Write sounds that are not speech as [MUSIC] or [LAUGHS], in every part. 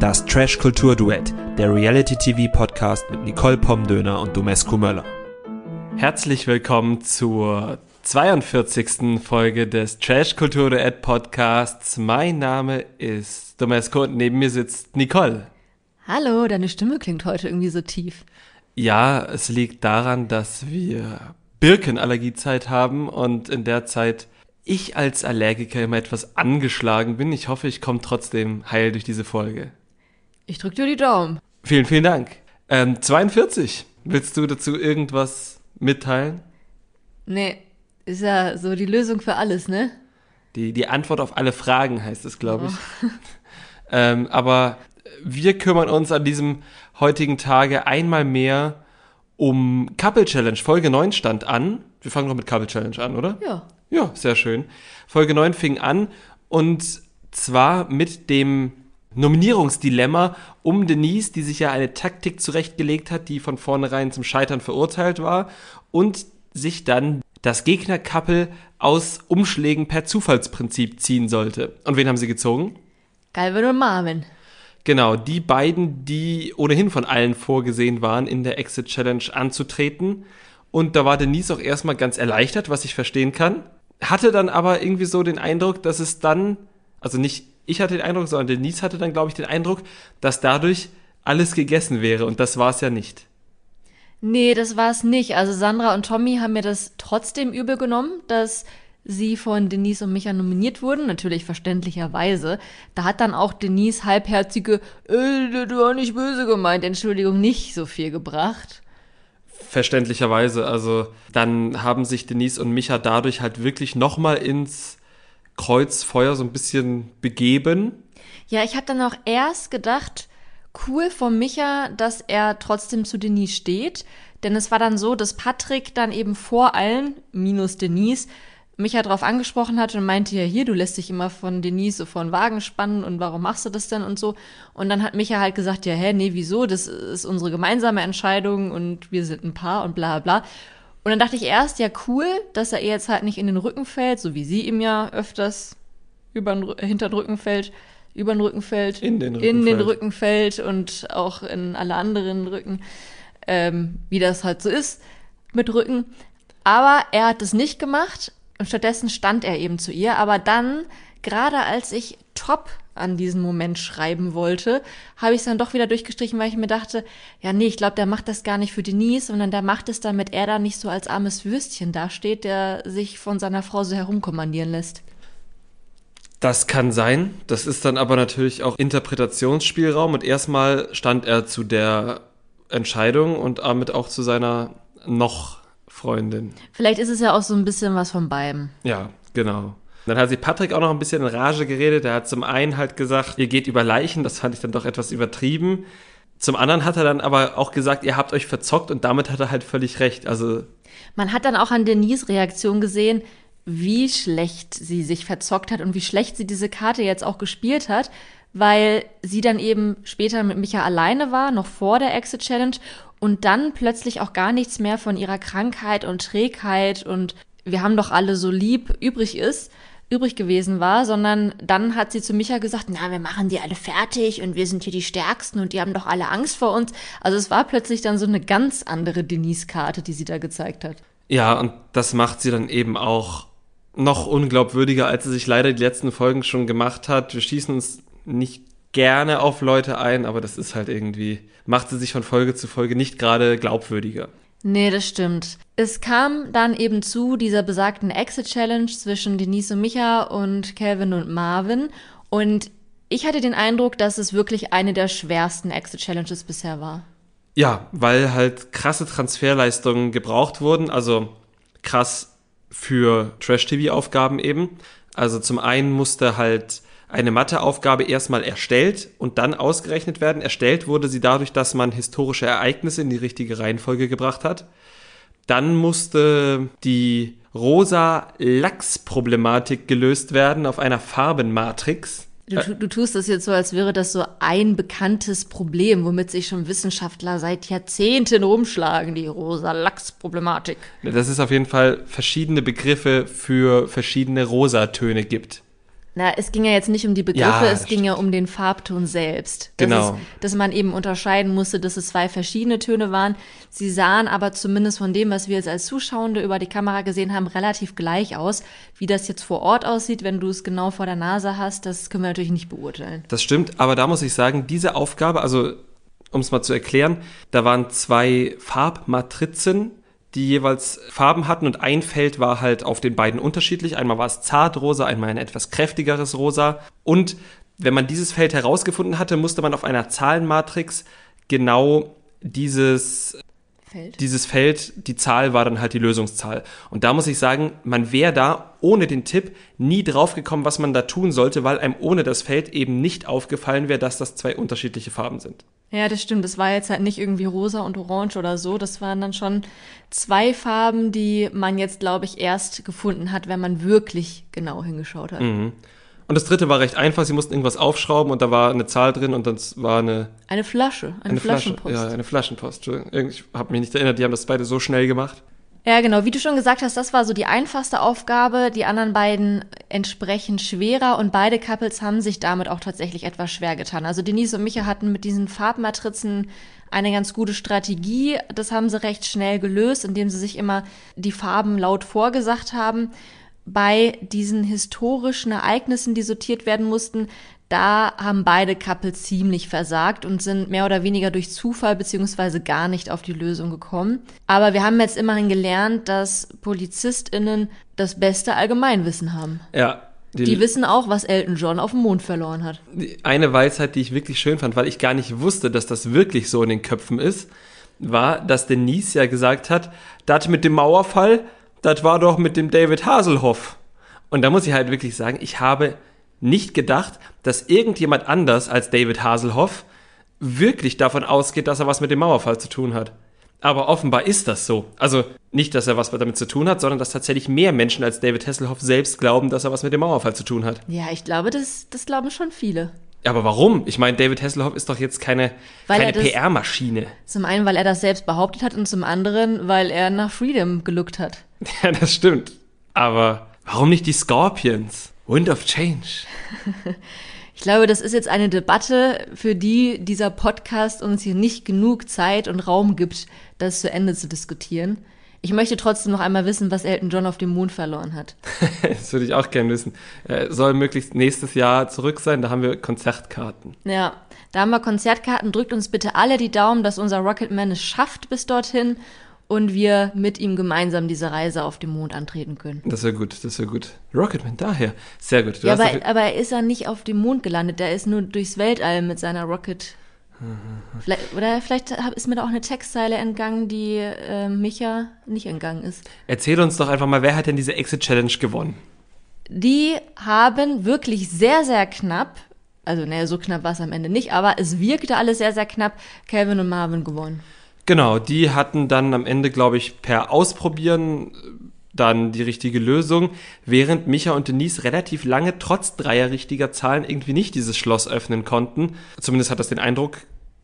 Das Trash Kultur Duett, der Reality TV Podcast mit Nicole Pomdöner und Domescu Möller. Herzlich willkommen zur 42. Folge des Trash Kultur Duett Podcasts. Mein Name ist Domescu und neben mir sitzt Nicole. Hallo, deine Stimme klingt heute irgendwie so tief. Ja, es liegt daran, dass wir Birkenallergiezeit haben und in der Zeit ich als Allergiker immer etwas angeschlagen bin. Ich hoffe, ich komme trotzdem heil durch diese Folge. Ich drück dir die Daumen. Vielen, vielen Dank. Ähm, 42. Willst du dazu irgendwas mitteilen? Nee, ist ja so die Lösung für alles, ne? Die, die Antwort auf alle Fragen heißt es, glaube ich. Oh. [LAUGHS] ähm, aber wir kümmern uns an diesem heutigen Tage einmal mehr um Couple Challenge. Folge 9 stand an. Wir fangen doch mit Couple Challenge an, oder? Ja. Ja, sehr schön. Folge 9 fing an und zwar mit dem Nominierungsdilemma um Denise, die sich ja eine Taktik zurechtgelegt hat, die von vornherein zum Scheitern verurteilt war und sich dann das Gegnerkappel aus Umschlägen per Zufallsprinzip ziehen sollte. Und wen haben sie gezogen? Galvin und Marvin. Genau, die beiden, die ohnehin von allen vorgesehen waren, in der Exit Challenge anzutreten. Und da war Denise auch erstmal ganz erleichtert, was ich verstehen kann. Hatte dann aber irgendwie so den Eindruck, dass es dann, also nicht ich hatte den Eindruck, sondern Denise hatte dann, glaube ich, den Eindruck, dass dadurch alles gegessen wäre. Und das war es ja nicht. Nee, das war es nicht. Also Sandra und Tommy haben mir das trotzdem übel genommen, dass sie von Denise und Micha nominiert wurden, natürlich verständlicherweise. Da hat dann auch Denise halbherzige, äh, du war nicht böse gemeint, Entschuldigung, nicht so viel gebracht. Verständlicherweise, also dann haben sich Denise und Micha dadurch halt wirklich nochmal ins Kreuzfeuer so ein bisschen begeben. Ja, ich habe dann auch erst gedacht, cool von Micha, dass er trotzdem zu Denise steht. Denn es war dann so, dass Patrick dann eben vor allen, minus Denise, Micha darauf angesprochen hat und meinte ja, hier, du lässt dich immer von Denise so vor den Wagen spannen und warum machst du das denn und so. Und dann hat Micha halt gesagt, ja, hä, nee, wieso? Das ist unsere gemeinsame Entscheidung und wir sind ein Paar und bla bla. Und dann dachte ich erst, ja, cool, dass er ihr jetzt halt nicht in den Rücken fällt, so wie sie ihm ja öfters über den, hinter den Rücken fällt, über den Rücken fällt, in den Rücken, in den fällt. Rücken fällt und auch in alle anderen Rücken, ähm, wie das halt so ist mit Rücken. Aber er hat es nicht gemacht und stattdessen stand er eben zu ihr. Aber dann, gerade als ich top an diesen Moment schreiben wollte, habe ich es dann doch wieder durchgestrichen, weil ich mir dachte, ja, nee, ich glaube, der macht das gar nicht für Denise, sondern der macht es, damit er da nicht so als armes Würstchen dasteht, der sich von seiner Frau so herumkommandieren lässt. Das kann sein. Das ist dann aber natürlich auch Interpretationsspielraum und erstmal stand er zu der Entscheidung und damit auch zu seiner noch Freundin. Vielleicht ist es ja auch so ein bisschen was von beiden. Ja, genau. Dann hat sich Patrick auch noch ein bisschen in Rage geredet. Er hat zum einen halt gesagt, ihr geht über Leichen, das fand ich dann doch etwas übertrieben. Zum anderen hat er dann aber auch gesagt, ihr habt euch verzockt und damit hat er halt völlig recht. Also man hat dann auch an Denise Reaktion gesehen, wie schlecht sie sich verzockt hat und wie schlecht sie diese Karte jetzt auch gespielt hat, weil sie dann eben später mit Micha alleine war, noch vor der Exit Challenge und dann plötzlich auch gar nichts mehr von ihrer Krankheit und Trägheit und wir haben doch alle so lieb übrig ist, übrig gewesen war, sondern dann hat sie zu Micha gesagt, na, wir machen die alle fertig und wir sind hier die Stärksten und die haben doch alle Angst vor uns. Also es war plötzlich dann so eine ganz andere Denise-Karte, die sie da gezeigt hat. Ja, und das macht sie dann eben auch noch unglaubwürdiger, als sie sich leider die letzten Folgen schon gemacht hat. Wir schießen uns nicht gerne auf Leute ein, aber das ist halt irgendwie, macht sie sich von Folge zu Folge nicht gerade glaubwürdiger. Nee, das stimmt. Es kam dann eben zu dieser besagten Exit-Challenge zwischen Denise und Micha und Calvin und Marvin. Und ich hatte den Eindruck, dass es wirklich eine der schwersten Exit-Challenges bisher war. Ja, weil halt krasse Transferleistungen gebraucht wurden, also krass für Trash-TV-Aufgaben eben. Also zum einen musste halt eine Matheaufgabe erstmal erstellt und dann ausgerechnet werden. Erstellt wurde sie dadurch, dass man historische Ereignisse in die richtige Reihenfolge gebracht hat. Dann musste die rosa-Lachs-Problematik gelöst werden auf einer Farbenmatrix. Du, du, tust das jetzt so, als wäre das so ein bekanntes Problem, womit sich schon Wissenschaftler seit Jahrzehnten rumschlagen, die rosa-Lachs-Problematik. Das ist auf jeden Fall verschiedene Begriffe für verschiedene Rosatöne gibt. Na, es ging ja jetzt nicht um die Begriffe, Ja, es ging ja um den Farbton selbst. Das Genau. Ist, dass man eben unterscheiden musste, dass es zwei verschiedene Töne waren. Sie sahen aber zumindest von dem, was wir jetzt als Zuschauende über die Kamera gesehen haben, relativ gleich aus. Wie das jetzt vor Ort aussieht, wenn du es genau vor der Nase hast, das können wir natürlich nicht beurteilen. Das stimmt, aber da muss ich sagen, diese Aufgabe, also um es mal zu erklären, da waren zwei Farbmatrizen, die jeweils Farben hatten und ein Feld war halt auf den beiden unterschiedlich. Einmal war es zartrosa, einmal ein etwas kräftigeres Rosa. Und wenn man dieses Feld herausgefunden hatte, musste man auf einer Zahlenmatrix genau dieses Feld. dieses Feld, die Zahl war dann halt die Lösungszahl. Und da muss ich sagen, man wäre da ohne den Tipp nie draufgekommen, was man da tun sollte, weil einem ohne das Feld eben nicht aufgefallen wäre, dass das zwei unterschiedliche Farben sind. Ja, das stimmt. Das war jetzt halt nicht irgendwie rosa und orange oder so. Das waren dann schon zwei Farben, die man jetzt, glaube ich, erst gefunden hat, wenn man wirklich genau hingeschaut hat. Und das dritte war recht einfach, sie mussten irgendwas aufschrauben und da war eine Zahl drin und das war eine, Eine Flasche, eine, eine Flasche. Flaschenpost. Ja, eine Flaschenpost. Ich habe mich nicht erinnert, die haben das beide so schnell gemacht. Ja, genau. Wie du schon gesagt hast, das war so die einfachste Aufgabe. Die anderen beiden entsprechend schwerer und beide Couples haben sich damit auch tatsächlich etwas schwer getan. Also Denise und Micha hatten mit diesen Farbmatrizen eine ganz gute Strategie. Das haben sie recht schnell gelöst, indem sie sich immer die Farben laut vorgesagt haben. Bei diesen historischen Ereignissen, die sortiert werden mussten, da haben beide Couples ziemlich versagt und sind mehr oder weniger durch Zufall beziehungsweise gar nicht auf die Lösung gekommen. Aber wir haben jetzt immerhin gelernt, dass PolizistInnen das beste Allgemeinwissen haben. Ja. Die wissen auch, was Elton John auf dem Mond verloren hat. Die eine Weisheit, die ich wirklich schön fand, weil ich gar nicht wusste, dass das wirklich so in den Köpfen ist, war, dass Denise ja gesagt hat, das mit dem Mauerfall, das war doch mit dem David Haselhoff. Und da muss ich halt wirklich sagen, ich habe nicht gedacht, dass irgendjemand anders als David Haselhoff wirklich davon ausgeht, dass er was mit dem Mauerfall zu tun hat. Aber offenbar ist das so. Also nicht, dass er was damit zu tun hat, sondern dass tatsächlich mehr Menschen als David Hasselhoff selbst glauben, dass er was mit dem Mauerfall zu tun hat. Ja, ich glaube, das, das glauben schon viele. Aber warum? Ich meine, David Hasselhoff ist doch jetzt keine, Weil keine PR-Maschine. Zum einen, weil er das selbst behauptet hat und zum anderen, weil er nach Freedom geluckt hat. [LAUGHS] Ja, das stimmt. Aber warum nicht die Scorpions? Wind of Change. [LAUGHS] Ich glaube, das ist jetzt eine Debatte, für die dieser Podcast uns hier nicht genug Zeit und Raum gibt, das zu Ende zu diskutieren. Ich möchte trotzdem noch einmal wissen, was Elton John auf dem Mond verloren hat. [LAUGHS] Das würde ich auch gerne wissen. Er soll möglichst nächstes Jahr zurück sein, da haben wir Konzertkarten. Ja, da haben wir Konzertkarten. Drückt uns bitte alle die Daumen, dass unser Rocketman es schafft bis dorthin und wir mit ihm gemeinsam diese Reise auf dem Mond antreten können. Das wäre gut, das wäre gut. Rocketman, daher. Sehr gut. Du ja, hast aber, aber er ist ja nicht auf dem Mond gelandet, der ist nur durchs Weltall mit seiner Rocket. Vielleicht, oder vielleicht ist mir da auch eine Textzeile entgangen, die äh, Micha nicht entgangen ist. Erzähl uns doch einfach mal, wer hat denn diese Exit Challenge gewonnen? Die haben wirklich sehr, sehr knapp, also naja, so knapp war es am Ende nicht, aber es wirkte alles sehr, sehr knapp, Calvin und Marvin gewonnen. Genau, die hatten dann am Ende, glaube ich, per Ausprobieren äh, dann die richtige Lösung, während Micha und Denise relativ lange trotz dreier richtiger Zahlen irgendwie nicht dieses Schloss öffnen konnten. Zumindest hat das den Eindruck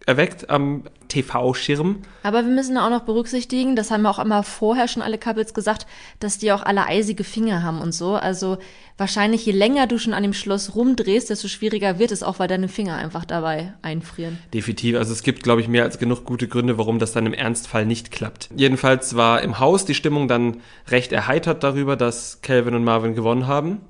erweckt am TV-Schirm. Aber wir müssen auch noch berücksichtigen, das haben ja auch immer vorher schon alle Couples gesagt, dass die auch alle eisige Finger haben und so. Also wahrscheinlich je länger du schon an dem Schloss rumdrehst, desto schwieriger wird es auch, weil deine Finger einfach dabei einfrieren. Definitiv. Also es gibt, glaube ich, mehr als genug gute Gründe, warum das dann im Ernstfall nicht klappt. Jedenfalls war im Haus die Stimmung dann recht erheitert darüber, dass Calvin und Marvin gewonnen haben.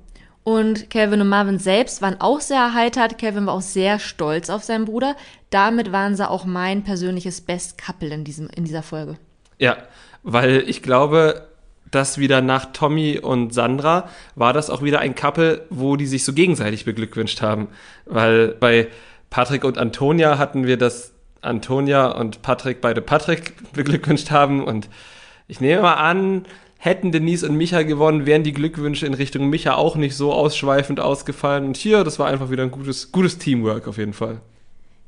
Und Calvin und Marvin selbst waren auch sehr erheitert. Calvin war auch sehr stolz auf seinen Bruder. Damit waren sie auch mein persönliches Best Couple in, diesem, in dieser Folge. Ja, weil ich glaube, dass wieder nach Tommy und Sandra war das auch wieder ein Couple, wo die sich so gegenseitig beglückwünscht haben. Weil bei Patrick und Antonia hatten wir, dass Antonia und Patrick beide Patrick beglückwünscht haben. Und ich nehme mal an, hätten Denise und Micha gewonnen, wären die Glückwünsche in Richtung Micha auch nicht so ausschweifend ausgefallen. Und hier, das war einfach wieder ein gutes, gutes Teamwork auf jeden Fall.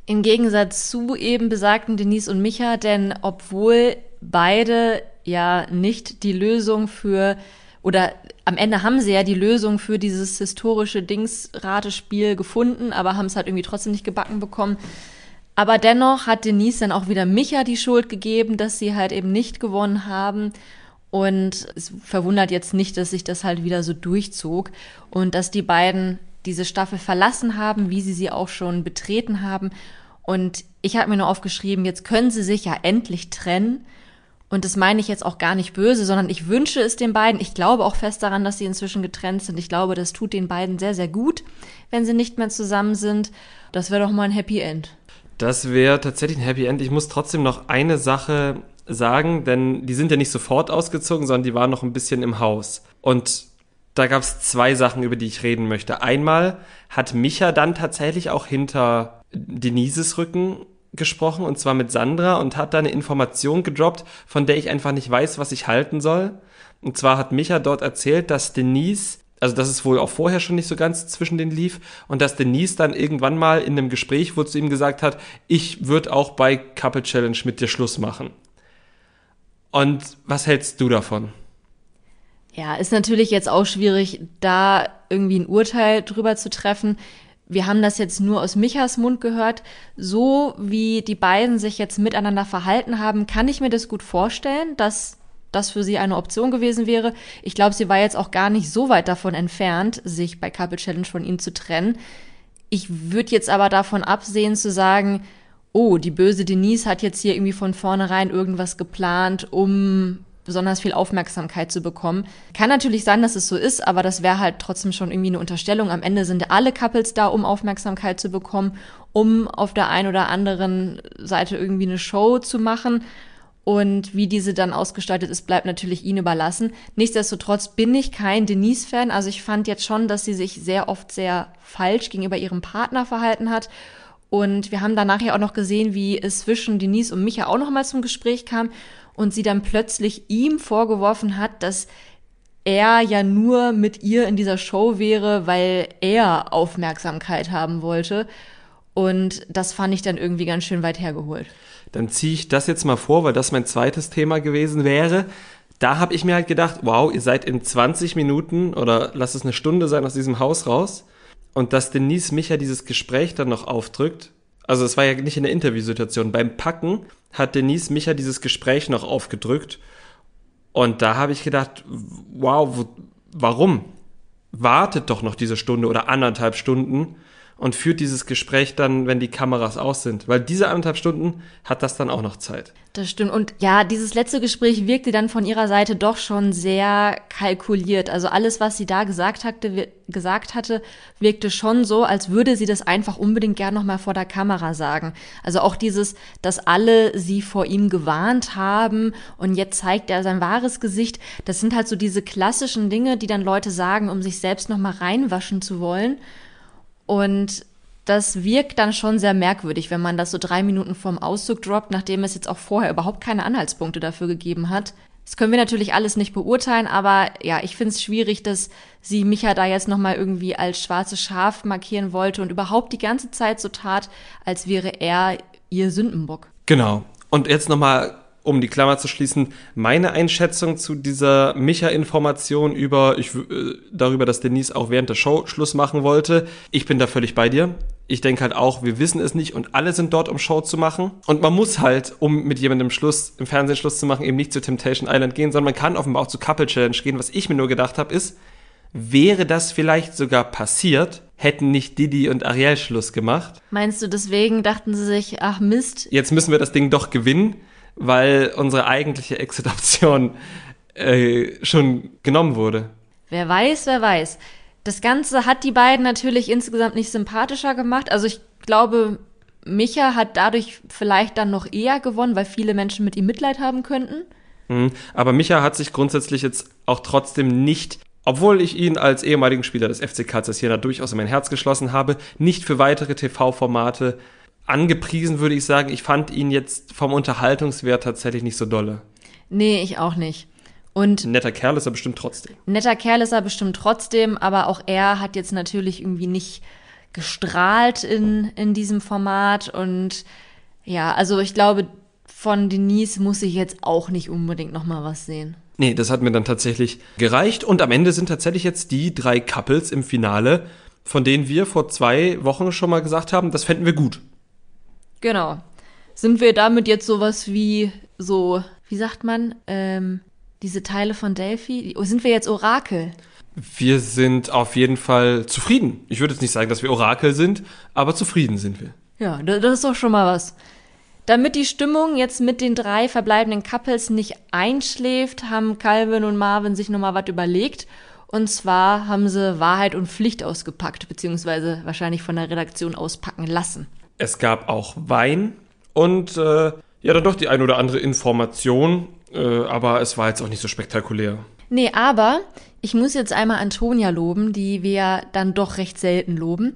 Im Gegensatz zu eben besagten Denise und Micha, denn obwohl beide ja nicht die Lösung für oder am Ende haben sie ja die Lösung für dieses historische Dings-Ratespiel gefunden, aber haben es halt irgendwie trotzdem nicht gebacken bekommen. Aber dennoch hat Denise dann auch wieder Micha die Schuld gegeben, dass sie halt eben nicht gewonnen haben. Und es verwundert jetzt nicht, dass sich das halt wieder so durchzog und dass die beiden diese Staffel verlassen haben, wie sie sie auch schon betreten haben. Und ich habe mir nur aufgeschrieben, jetzt können sie sich ja endlich trennen. Und das meine ich jetzt auch gar nicht böse, sondern ich wünsche es den beiden. Ich glaube auch fest daran, dass sie inzwischen getrennt sind. Ich glaube, das tut den beiden sehr, sehr gut, wenn sie nicht mehr zusammen sind. Das wäre doch mal ein Happy End. Das wäre tatsächlich ein Happy End. Ich muss trotzdem noch eine Sache sagen, denn die sind ja nicht sofort ausgezogen, sondern die waren noch ein bisschen im Haus. Und da gab es zwei Sachen, über die ich reden möchte. Einmal hat Micha dann tatsächlich auch hinter Denises Rücken gesprochen, und zwar mit Sandra, und hat da eine Information gedroppt, von der ich einfach nicht weiß, was ich halten soll. Und zwar hat Micha dort erzählt, dass Denise, also dass es wohl auch vorher schon nicht so ganz zwischen den lief, und dass Denise dann irgendwann mal in einem Gespräch wohl zu ihm gesagt hat, ich würde auch bei Couple Challenge mit dir Schluss machen. Und was hältst du davon? Ja, ist natürlich jetzt auch schwierig, da irgendwie ein Urteil drüber zu treffen. Wir haben das jetzt nur aus Michas Mund gehört. So wie die beiden sich jetzt miteinander verhalten haben, kann ich mir das gut vorstellen, dass das für sie eine Option gewesen wäre. Ich glaube, sie war jetzt auch gar nicht so weit davon entfernt, sich bei Couple Challenge von ihm zu trennen. Ich würde jetzt aber davon absehen zu sagen, oh, die böse Denise hat jetzt hier irgendwie von vornherein irgendwas geplant, um besonders viel Aufmerksamkeit zu bekommen. Kann natürlich sein, dass es so ist, aber das wäre halt trotzdem schon irgendwie eine Unterstellung. Am Ende sind alle Couples da, um Aufmerksamkeit zu bekommen, um auf der einen oder anderen Seite irgendwie eine Show zu machen. Und wie diese dann ausgestaltet ist, bleibt natürlich ihnen überlassen. Nichtsdestotrotz bin ich kein Denise-Fan. Also ich fand jetzt schon, dass sie sich sehr oft sehr falsch gegenüber ihrem Partner verhalten hat. Und wir haben danach ja auch noch gesehen, wie es zwischen Denise und Micha auch noch mal zum Gespräch kam und sie dann plötzlich ihm vorgeworfen hat, dass er ja nur mit ihr in dieser Show wäre, weil er Aufmerksamkeit haben wollte. Und das fand ich dann irgendwie ganz schön weit hergeholt. Dann ziehe ich das jetzt mal vor, weil das mein zweites Thema gewesen wäre. Da habe ich mir halt gedacht, wow, ihr seid in 20 Minuten oder lass es eine Stunde sein aus diesem Haus raus. Und dass Denise Micha dieses Gespräch dann noch aufdrückt, also es war ja nicht in der Interviewsituation, beim Packen hat Denise Micha dieses Gespräch noch aufgedrückt. Und da habe ich gedacht, wow, wo, warum? Wartet doch noch diese Stunde oder anderthalb Stunden und führt dieses Gespräch dann, wenn die Kameras aus sind. Weil diese anderthalb Stunden hat das dann auch noch Zeit. Das stimmt. Und ja, dieses letzte Gespräch wirkte dann von ihrer Seite doch schon sehr kalkuliert. Also alles, was sie da gesagt hatte, gesagt hatte, wirkte schon so, als würde sie das einfach unbedingt gern nochmal vor der Kamera sagen. Also auch dieses, dass alle sie vor ihm gewarnt haben und jetzt zeigt er sein wahres Gesicht. Das sind halt so diese klassischen Dinge, die dann Leute sagen, um sich selbst nochmal reinwaschen zu wollen. Und das wirkt dann schon sehr merkwürdig, wenn man das so drei Minuten vorm Auszug droppt, nachdem es jetzt auch vorher überhaupt keine Anhaltspunkte dafür gegeben hat. Das können wir natürlich alles nicht beurteilen, aber ja, ich finde es schwierig, dass sie Micha da jetzt nochmal irgendwie als schwarzes Schaf markieren wollte und überhaupt die ganze Zeit so tat, als wäre er ihr Sündenbock. Genau. Und jetzt nochmal um die Klammer zu schließen, meine Einschätzung zu dieser Micha-Information über, ich, äh, darüber, dass Denise auch während der Show Schluss machen wollte. Ich bin da völlig bei dir. Ich denke halt auch, wir wissen es nicht und alle sind dort, um Show zu machen. Und man muss halt, um mit jemandem Schluss, im Fernsehen Schluss zu machen, eben nicht zu Temptation Island gehen, sondern man kann offenbar auch zu Couple Challenge gehen. Was ich mir nur gedacht habe, ist, wäre das vielleicht sogar passiert, hätten nicht Didi und Ariel Schluss gemacht. Meinst du, deswegen dachten sie sich, ach Mist. Jetzt müssen wir das Ding doch gewinnen weil unsere eigentliche Exit-Option äh, schon genommen wurde. Wer weiß, wer weiß. Das Ganze hat die beiden natürlich insgesamt nicht sympathischer gemacht. Also ich glaube, Micha hat dadurch vielleicht dann noch eher gewonnen, weil viele Menschen mit ihm Mitleid haben könnten. Mhm. Aber Micha hat sich grundsätzlich jetzt auch trotzdem nicht, obwohl ich ihn als ehemaligen Spieler des FC Kassel Jena durchaus in mein Herz geschlossen habe, nicht für weitere TV-Formate angepriesen, würde ich sagen. Ich fand ihn jetzt vom Unterhaltungswert tatsächlich nicht so dolle. Nee, ich auch nicht. Und netter Kerl ist er bestimmt trotzdem. Netter Kerl ist er bestimmt trotzdem, aber auch er hat jetzt natürlich irgendwie nicht gestrahlt in, in diesem Format. Und ja, also ich glaube, von Denise muss ich jetzt auch nicht unbedingt noch mal was sehen. Nee, das hat mir dann tatsächlich gereicht. Und am Ende sind tatsächlich jetzt die drei Couples im Finale, von denen wir vor zwei Wochen schon mal gesagt haben, das fänden wir gut. Genau. Sind wir damit jetzt sowas wie so, wie sagt man, ähm, diese Teile von Delphi? Sind wir jetzt Orakel? Wir sind auf jeden Fall zufrieden. Ich würde jetzt nicht sagen, dass wir Orakel sind, aber zufrieden sind wir. Ja, das ist doch schon mal was. Damit die Stimmung jetzt mit den drei verbleibenden Couples nicht einschläft, haben Calvin und Marvin sich nochmal was überlegt. Und zwar haben sie Wahrheit und Pflicht ausgepackt, beziehungsweise wahrscheinlich von der Redaktion auspacken lassen. Es gab auch Wein und äh, ja, dann doch die ein oder andere Information, äh, aber es war jetzt auch nicht so spektakulär. Nee, aber ich muss jetzt einmal Antonia loben, die wir dann doch recht selten loben.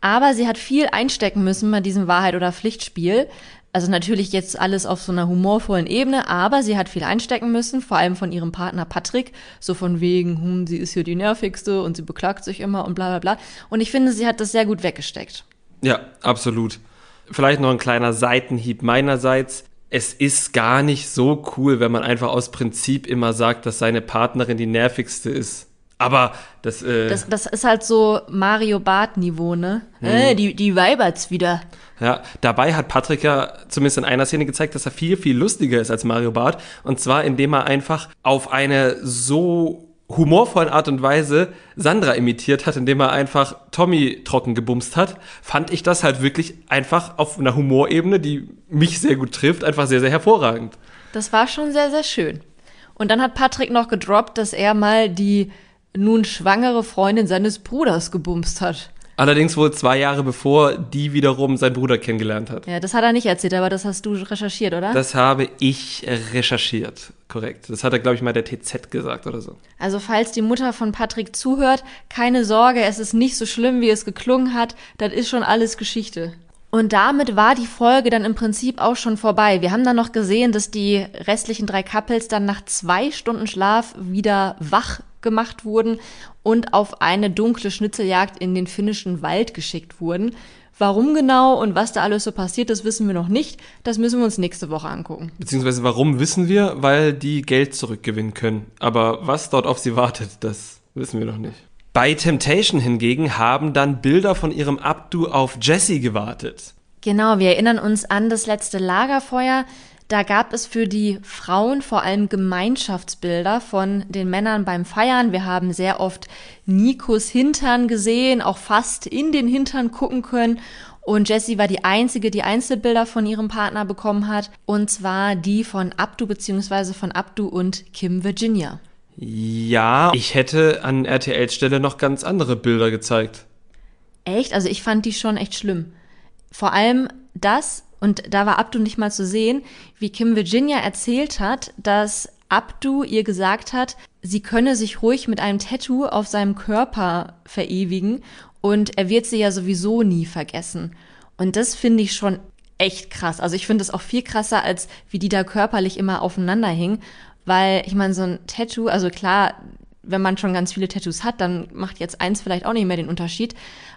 Aber sie hat viel einstecken müssen bei diesem Wahrheit- oder Pflichtspiel. Also natürlich jetzt alles auf so einer humorvollen Ebene, aber sie hat viel einstecken müssen, vor allem von ihrem Partner Patrick, so von wegen, hm, sie ist hier die nervigste und sie beklagt sich immer und bla bla bla. Und ich finde, sie hat das sehr gut weggesteckt. Ja, absolut. Vielleicht noch ein kleiner Seitenhieb meinerseits. Es ist gar nicht so cool, wenn man einfach aus Prinzip immer sagt, dass seine Partnerin die nervigste ist. Aber das, äh, Das, das ist halt so Mario Bart-Niveau, ne? Äh, die, die weibert's wieder. Ja, dabei hat Patrick ja zumindest in einer Szene gezeigt, dass er viel, viel lustiger ist als Mario Barth. Und zwar, indem er einfach auf eine so humorvollen Art und Weise Sandra imitiert hat, indem er einfach Tommy trocken gebumst hat, fand ich das halt wirklich einfach auf einer Humorebene, die mich sehr gut trifft, einfach sehr, sehr hervorragend. Das war schon sehr, sehr schön. Und dann hat Patrick noch gedroppt, dass er mal die nun schwangere Freundin seines Bruders gebumst hat. Allerdings wohl zwei Jahre bevor die wiederum seinen Bruder kennengelernt hat. Ja, das hat er nicht erzählt, aber das hast du recherchiert, oder? Das habe ich recherchiert, korrekt. Das hat er, glaube ich, mal der TZ gesagt oder so. Also falls die Mutter von Patrick zuhört, keine Sorge, es ist nicht so schlimm, wie es geklungen hat. Das ist schon alles Geschichte. Und damit war die Folge dann im Prinzip auch schon vorbei. Wir haben dann noch gesehen, dass die restlichen drei Couples dann nach zwei Stunden Schlaf wieder wach gemacht wurden und auf eine dunkle Schnitzeljagd in den finnischen Wald geschickt wurden. Warum genau und was da alles so passiert ist, wissen wir noch nicht. Das müssen wir uns nächste Woche angucken. Beziehungsweise warum wissen wir? Weil die Geld zurückgewinnen können. Aber was dort auf sie wartet, das wissen wir noch nicht. Bei Temptation hingegen haben dann Bilder von ihrem Abdu auf Jessie gewartet. Genau, wir erinnern uns an das letzte Lagerfeuer. Da gab es für die Frauen vor allem Gemeinschaftsbilder von den Männern beim Feiern. Wir haben sehr oft Nikos Hintern gesehen, auch fast in den Hintern gucken können. Und Jessie war die einzige, die Einzelbilder von ihrem Partner bekommen hat. Und zwar die von Abdu bzw. von Abdu und Kim Virginia. Ja, ich hätte an RTLs Stelle noch ganz andere Bilder gezeigt. Echt? Also ich fand die schon echt schlimm. Vor allem das, und da war Abdu nicht mal zu sehen, wie Kim Virginia erzählt hat, dass Abdu ihr gesagt hat, sie könne sich ruhig mit einem Tattoo auf seinem Körper verewigen und er wird sie ja sowieso nie vergessen. Und das finde ich schon echt krass. Also ich finde es auch viel krasser, als wie die da körperlich immer aufeinander hingen. Weil ich meine, so ein Tattoo, also klar, wenn man schon ganz viele Tattoos hat, dann macht jetzt eins vielleicht auch nicht mehr den Unterschied.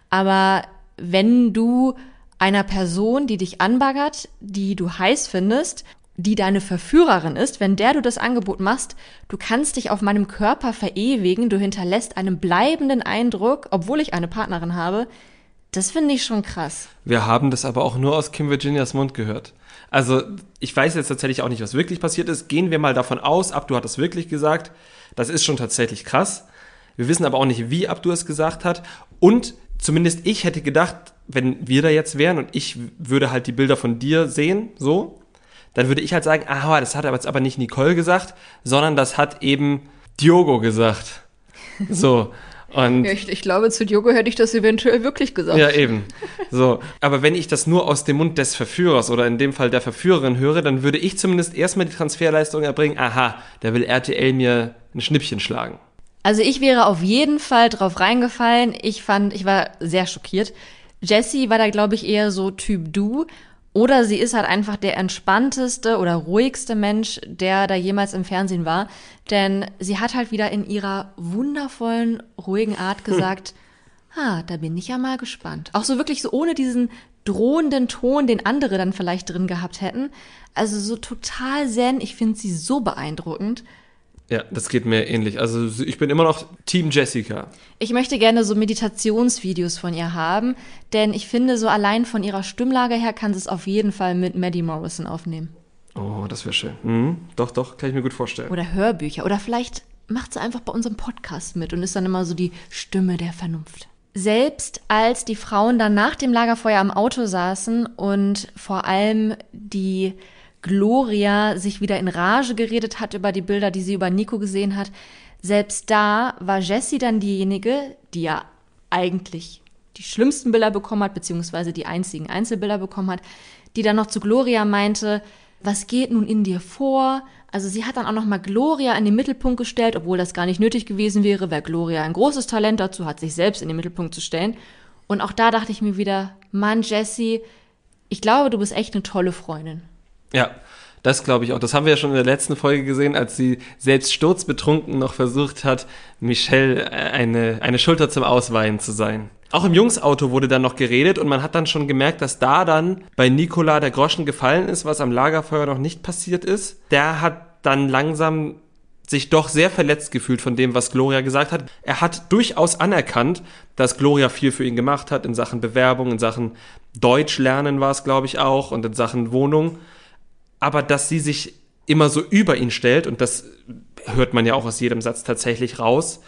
Aber wenn du einer Person, die dich anbaggert, die du heiß findest, die deine Verführerin ist, wenn der du das Angebot machst, du kannst dich auf meinem Körper verewigen, du hinterlässt einen bleibenden Eindruck, obwohl ich eine Partnerin habe, das finde ich schon krass. Wir haben das aber auch nur aus Kim Virginias Mund gehört. Also, ich weiß jetzt tatsächlich auch nicht, was wirklich passiert ist. Gehen wir mal davon aus, Abdu hat das wirklich gesagt. Das ist schon tatsächlich krass. Wir wissen aber auch nicht, wie Abdu es gesagt hat. Und zumindest ich hätte gedacht, wenn wir da jetzt wären und ich würde halt die Bilder von dir sehen, so, dann würde ich halt sagen, ah, das hat aber jetzt aber nicht Nicole gesagt, sondern das hat eben Diogo gesagt. [LAUGHS] So. Und Ja, ich, ich glaube, zu Diogo hätte ich das eventuell wirklich gesagt. ja, eben. So. Aber wenn ich das nur aus dem Mund des Verführers oder in dem Fall der Verführerin höre, dann würde ich zumindest erstmal die Transferleistung erbringen, aha, da will RTL mir ein Schnippchen schlagen. Also ich wäre auf jeden Fall drauf reingefallen. Ich fand, ich war sehr schockiert. Jessie war da, glaube ich, eher so Typ Du. Oder sie ist halt einfach der entspannteste oder ruhigste Mensch, der da jemals im Fernsehen war. Denn sie hat halt wieder in ihrer wundervollen, ruhigen Art gesagt, ah, da bin ich ja mal gespannt. Auch so wirklich so ohne diesen drohenden Ton, den andere dann vielleicht drin gehabt hätten. Also so total zen. Ich finde sie so beeindruckend. Ja, das geht mir ähnlich. Also ich bin immer noch Team Jessica. Ich möchte gerne so Meditationsvideos von ihr haben, denn ich finde, so allein von ihrer Stimmlage her kann sie es auf jeden Fall mit Maddie Morrison aufnehmen. Oh, das wäre schön. Mhm, doch, doch, kann ich mir gut vorstellen. Oder Hörbücher oder vielleicht macht sie einfach bei unserem Podcast mit und ist dann immer so die Stimme der Vernunft. Selbst als die Frauen dann nach dem Lagerfeuer am Auto saßen und vor allem die Gloria sich wieder in Rage geredet hat über die Bilder, die sie über Nico gesehen hat, selbst da war Jessie dann diejenige, die ja eigentlich die schlimmsten Bilder bekommen hat, beziehungsweise die einzigen Einzelbilder bekommen hat, die dann noch zu Gloria meinte, was geht nun in dir vor? Also sie hat dann auch nochmal Gloria in den Mittelpunkt gestellt, obwohl das gar nicht nötig gewesen wäre, weil Gloria ein großes Talent dazu hat, sich selbst in den Mittelpunkt zu stellen. Und auch da dachte ich mir wieder, Mann, Jessie, ich glaube, du bist echt eine tolle Freundin. Ja, das glaube ich auch. Das haben wir ja schon in der letzten Folge gesehen, als sie selbst sturzbetrunken noch versucht hat, Michelle äh, eine, eine Schulter zum Ausweihen zu sein. Auch im Jungsauto wurde dann noch geredet und man hat dann schon gemerkt, dass da dann bei Nikola der Groschen gefallen ist, was am Lagerfeuer noch nicht passiert ist. Der hat dann langsam sich doch sehr verletzt gefühlt von dem, was Gloria gesagt hat. Er hat durchaus anerkannt, dass Gloria viel für ihn gemacht hat in Sachen Bewerbung, in Sachen Deutsch lernen war es, glaube ich, auch und in Sachen Wohnung. Aber dass sie sich immer so über ihn stellt und das hört man ja auch aus jedem Satz tatsächlich raus,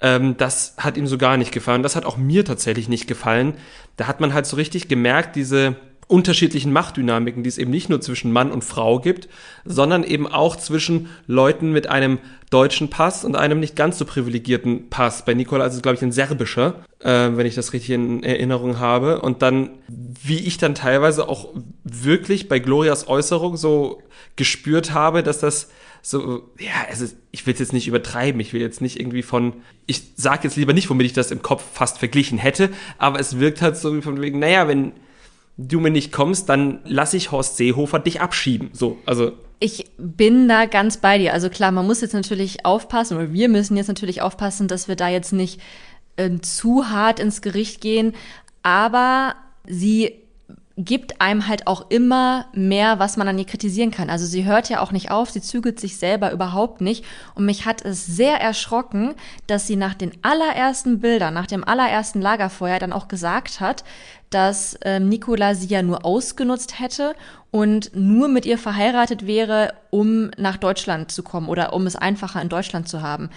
ähm, das hat ihm so gar nicht gefallen. Das hat auch mir tatsächlich nicht gefallen. Da hat man halt so richtig gemerkt, diese unterschiedlichen Machtdynamiken, die es eben nicht nur zwischen Mann und Frau gibt, sondern eben auch zwischen Leuten mit einem deutschen Pass und einem nicht ganz so privilegierten Pass. Bei Nikola ist es, glaube ich, ein serbischer, äh, wenn ich das richtig in Erinnerung habe. Und dann, wie ich dann teilweise auch wirklich bei Glorias Äußerung so gespürt habe, dass das so, ja, also ich will jetzt nicht übertreiben, ich will jetzt nicht irgendwie von, ich sage jetzt lieber nicht, womit ich das im Kopf fast verglichen hätte, aber es wirkt halt so wie von wegen, naja, wenn du mir nicht kommst, dann lass ich Horst Seehofer dich abschieben. So, also. Ich bin da ganz bei dir. Also klar, man muss jetzt natürlich aufpassen, oder wir müssen jetzt natürlich aufpassen, dass wir da jetzt nicht äh, zu hart ins Gericht gehen. Aber sie gibt einem halt auch immer mehr, was man an ihr kritisieren kann. Also sie hört ja auch nicht auf, sie zügelt sich selber überhaupt nicht. Und mich hat es sehr erschrocken, dass sie nach den allerersten Bildern, nach dem allerersten Lagerfeuer dann auch gesagt hat, dass ähm, Nicola sie ja nur ausgenutzt hätte und nur mit ihr verheiratet wäre, um nach Deutschland zu kommen oder um es einfacher in Deutschland zu haben.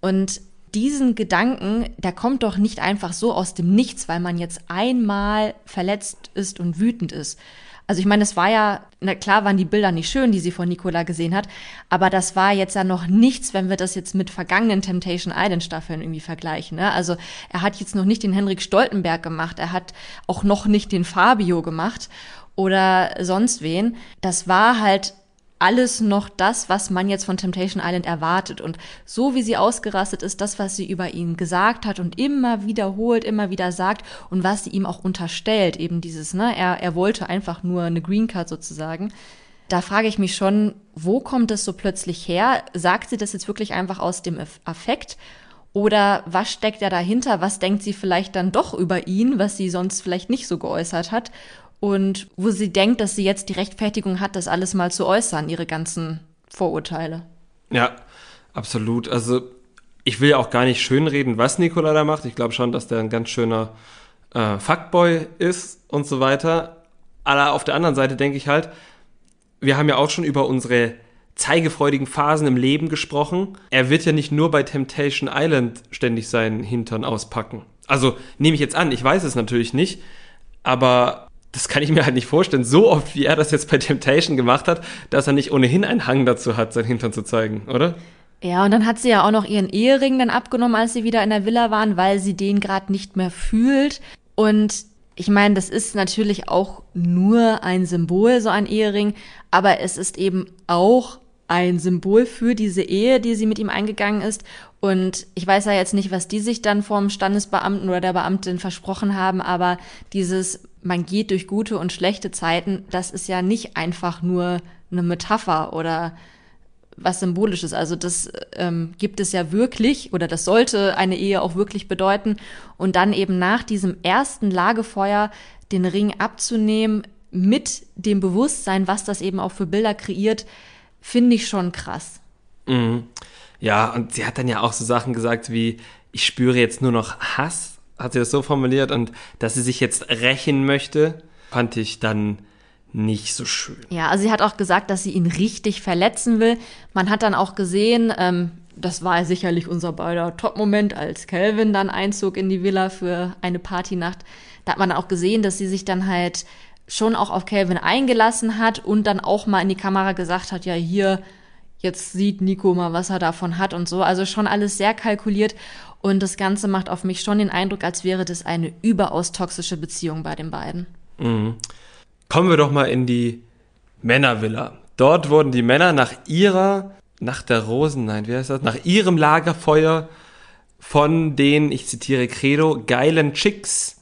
Und diesen Gedanken, der kommt doch nicht einfach so aus dem Nichts, weil man jetzt einmal verletzt ist und wütend ist. Also ich meine, es war ja, na klar waren die Bilder nicht schön, die sie von Nicola gesehen hat, aber das war jetzt ja noch nichts, wenn wir das jetzt mit vergangenen Temptation Island Staffeln irgendwie vergleichen. Ne? Also er hat jetzt noch nicht den Henrik Stoltenberg gemacht, er hat auch noch nicht den Fabio gemacht oder sonst wen. Das war halt alles noch das, was man jetzt von Temptation Island erwartet. Und so wie sie ausgerastet ist, das, was sie über ihn gesagt hat und immer wiederholt, immer wieder sagt und was sie ihm auch unterstellt, eben dieses, ne, er, er wollte einfach nur eine Green Card sozusagen. Da frage ich mich schon, wo kommt das so plötzlich her? Sagt sie das jetzt wirklich einfach aus dem Affekt? Oder was steckt er dahinter? Was denkt sie vielleicht dann doch über ihn, was sie sonst vielleicht nicht so geäußert hat? Und wo sie denkt, dass sie jetzt die Rechtfertigung hat, das alles mal zu äußern, ihre ganzen Vorurteile. Ja, absolut. Also ich will ja auch gar nicht schönreden, was Nikola da macht. Ich glaube schon, dass der ein ganz schöner äh, Fuckboy ist und so weiter. Aber auf der anderen Seite denke ich halt, wir haben ja auch schon über unsere zeigefreudigen Phasen im Leben gesprochen. Er wird ja nicht nur bei Temptation Island ständig seinen Hintern auspacken. Also nehme ich jetzt an, ich weiß es natürlich nicht, aber das kann ich mir halt nicht vorstellen, so oft wie er das jetzt bei Temptation gemacht hat, dass er nicht ohnehin einen Hang dazu hat, sein Hintern zu zeigen, oder? Ja, und dann hat sie ja auch noch ihren Ehering dann abgenommen, als sie wieder in der Villa waren, weil sie den gerade nicht mehr fühlt. Und ich meine, das ist natürlich auch nur ein Symbol, so ein Ehering, aber es ist eben auch ein Symbol für diese Ehe, die sie mit ihm eingegangen ist. Und ich weiß ja jetzt nicht, was die sich dann vom Standesbeamten oder der Beamtin versprochen haben, aber dieses man geht durch gute und schlechte Zeiten, das ist ja nicht einfach nur eine Metapher oder was Symbolisches. Also das ähm, gibt es ja wirklich oder das sollte eine Ehe auch wirklich bedeuten. Und dann eben nach diesem ersten Lagefeuer den Ring abzunehmen mit dem Bewusstsein, was das eben auch für Bilder kreiert, finde ich schon krass. Mhm. Ja, und sie hat dann ja auch so Sachen gesagt wie, ich spüre jetzt nur noch Hass hat sie das so formuliert und dass sie sich jetzt rächen möchte, fand ich dann nicht so schön. Ja, also sie hat auch gesagt, dass sie ihn richtig verletzen will. Man hat dann auch gesehen, ähm, das war sicherlich unser beider Top-Moment, als Calvin dann einzog in die Villa für eine Partynacht. Da hat man auch gesehen, dass sie sich dann halt schon auch auf Calvin eingelassen hat und dann auch mal in die Kamera gesagt hat, ja hier, jetzt sieht Nico mal, was er davon hat und so. Also schon alles sehr kalkuliert und das Ganze macht auf mich schon den Eindruck, als wäre das eine überaus toxische Beziehung bei den beiden. Mhm. Kommen wir doch mal in die Männervilla. Dort wurden die Männer nach ihrer, nach der Rosen, nein, wie heißt das, nach ihrem Lagerfeuer von den, ich zitiere Credo, geilen Chicks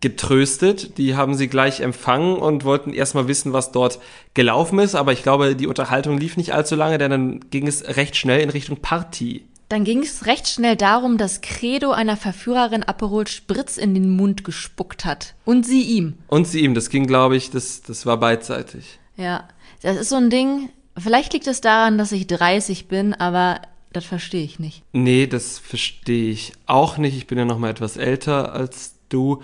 getröstet. Die haben sie gleich empfangen und wollten erstmal wissen, was dort gelaufen ist. Aber ich glaube, die Unterhaltung lief nicht allzu lange, denn dann ging es recht schnell in Richtung Party. Dann ging es recht schnell darum, dass Credo einer Verführerin Aperol Spritz in den Mund gespuckt hat. Und sie ihm. Und sie ihm. Das ging, glaube ich, das, das war beidseitig. Ja. Das ist so ein Ding. Vielleicht liegt es daran, dass ich 30 bin, aber das verstehe ich nicht. Nee, das verstehe ich auch nicht. Ich bin ja noch mal etwas älter als du.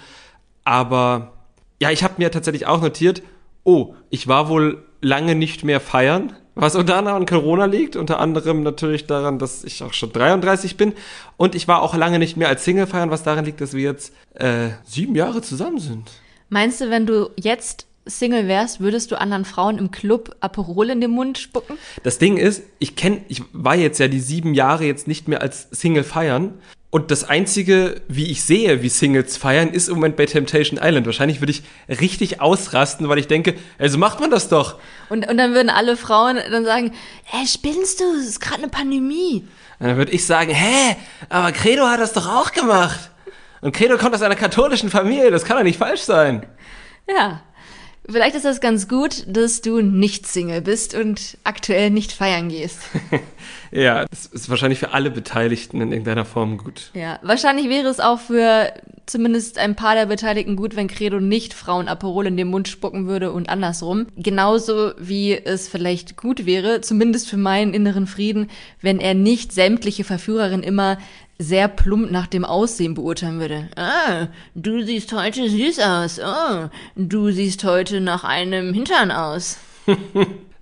Aber ja, ich habe mir tatsächlich auch notiert, oh, ich war wohl lange nicht mehr feiern, was unter anderem an Corona liegt, unter anderem natürlich daran, dass ich auch schon 33 bin und ich war auch lange nicht mehr als Single feiern, was daran liegt, dass wir jetzt äh, sieben Jahre zusammen sind. Meinst du, wenn du jetzt Single wärst, würdest du anderen Frauen im Club Aperol in den Mund spucken? Das Ding ist, ich kenne, ich war jetzt ja die sieben Jahre jetzt nicht mehr als Single feiern und das Einzige, wie ich sehe, wie Singles feiern, ist im Moment bei Temptation Island. Wahrscheinlich würde ich richtig ausrasten, weil ich denke, also macht man das doch. Und, und dann würden alle Frauen dann sagen, hä, spinnst du? Es ist gerade eine Pandemie. Und dann würde ich sagen, hä, aber Credo hat das doch auch gemacht. Und Credo kommt aus einer katholischen Familie, das kann doch nicht falsch sein. Ja, Vielleicht ist das ganz gut, dass du nicht Single bist und aktuell nicht feiern gehst. [LAUGHS] ja, das ist wahrscheinlich für alle Beteiligten in irgendeiner Form gut. Ja, wahrscheinlich wäre es auch für zumindest ein paar der Beteiligten gut, wenn Credo nicht Frauen Aperol in den Mund spucken würde und andersrum. Genauso wie es vielleicht gut wäre, zumindest für meinen inneren Frieden, wenn er nicht sämtliche Verführerinnen immer sehr plump nach dem Aussehen beurteilen würde. Ah, du siehst heute süß aus. Oh, du siehst heute nach einem Hintern aus. [LAUGHS]